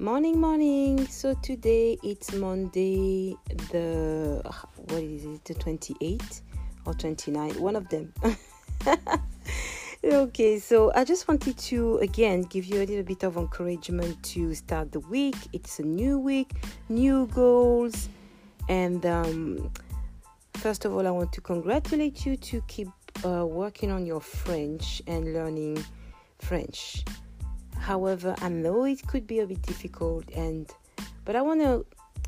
Morning, morning. So today it's Monday, the what is it, the 28th or 29th? One of them. okay, so I just wanted to again give you a little bit of encouragement to start the week. It's a new week, new goals, and um, first of all, I want to congratulate you to keep uh, working on your French and learning French. However, I know it could be a bit difficult, and but I want to,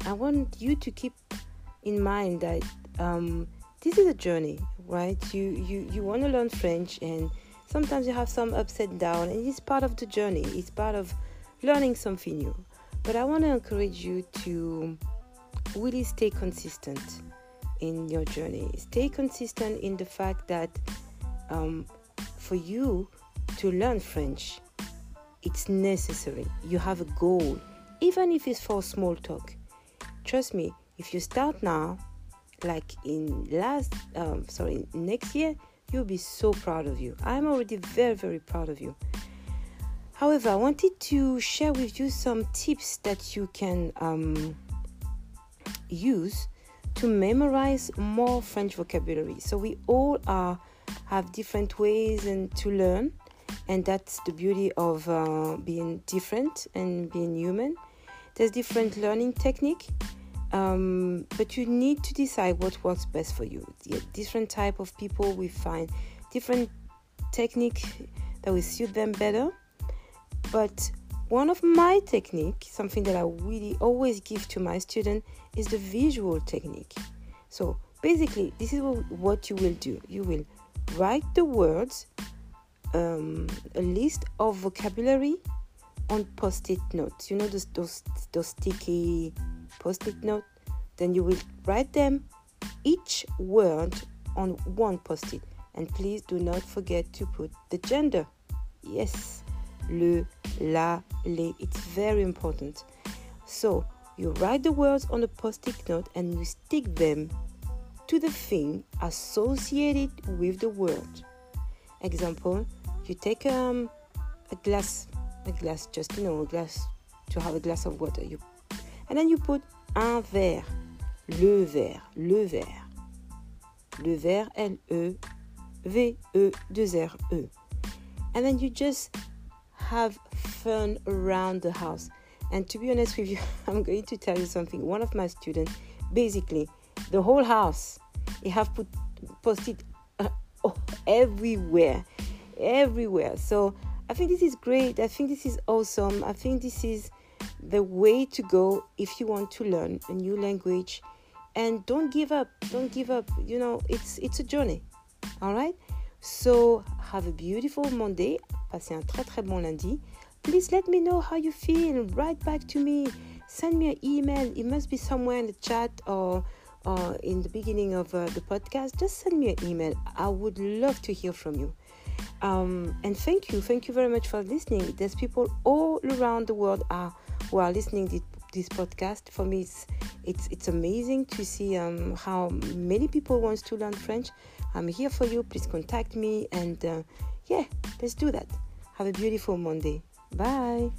I want you to keep in mind that um, this is a journey, right? You you you want to learn French, and sometimes you have some ups and downs, and it's part of the journey. It's part of learning something new. But I want to encourage you to really stay consistent in your journey. Stay consistent in the fact that um, for you to learn French, it's necessary. You have a goal, even if it's for small talk. Trust me, if you start now, like in last, um, sorry, next year, you'll be so proud of you. I'm already very, very proud of you. However, I wanted to share with you some tips that you can um, use to memorize more French vocabulary. So we all are have different ways and to learn and that's the beauty of uh, being different and being human. There's different learning technique um, but you need to decide what works best for you. Different type of people we find different technique that will suit them better. But one of my technique something that i really always give to my student is the visual technique. So basically this is what you will do. You will write the words um, a list of vocabulary on post-it notes. You know those those, those sticky post-it note. Then you will write them each word on one post-it. And please do not forget to put the gender. Yes, le, la, les. It's very important. So you write the words on a post-it note and you stick them to the thing associated with the word. Example, you take um, a glass, a glass, just you know, a glass to have a glass of water. You, and then you put un verre, le verre, le verre, le verre, L E V E 2 R E, and then you just have fun around the house. And to be honest with you, I'm going to tell you something. One of my students, basically, the whole house, he have put post-it uh, everywhere everywhere. So I think this is great. I think this is awesome. I think this is the way to go if you want to learn a new language. And don't give up. Don't give up. You know, it's it's a journey. All right? So have a beautiful Monday. Passez un très très bon lundi. Please let me know how you feel. Write back to me. Send me an email. It must be somewhere in the chat or or in the beginning of uh, the podcast. Just send me an email. I would love to hear from you. Um, and thank you, thank you very much for listening. There's people all around the world are who are listening to this podcast. For me, it's it's it's amazing to see um, how many people wants to learn French. I'm here for you. Please contact me, and uh, yeah, let's do that. Have a beautiful Monday. Bye.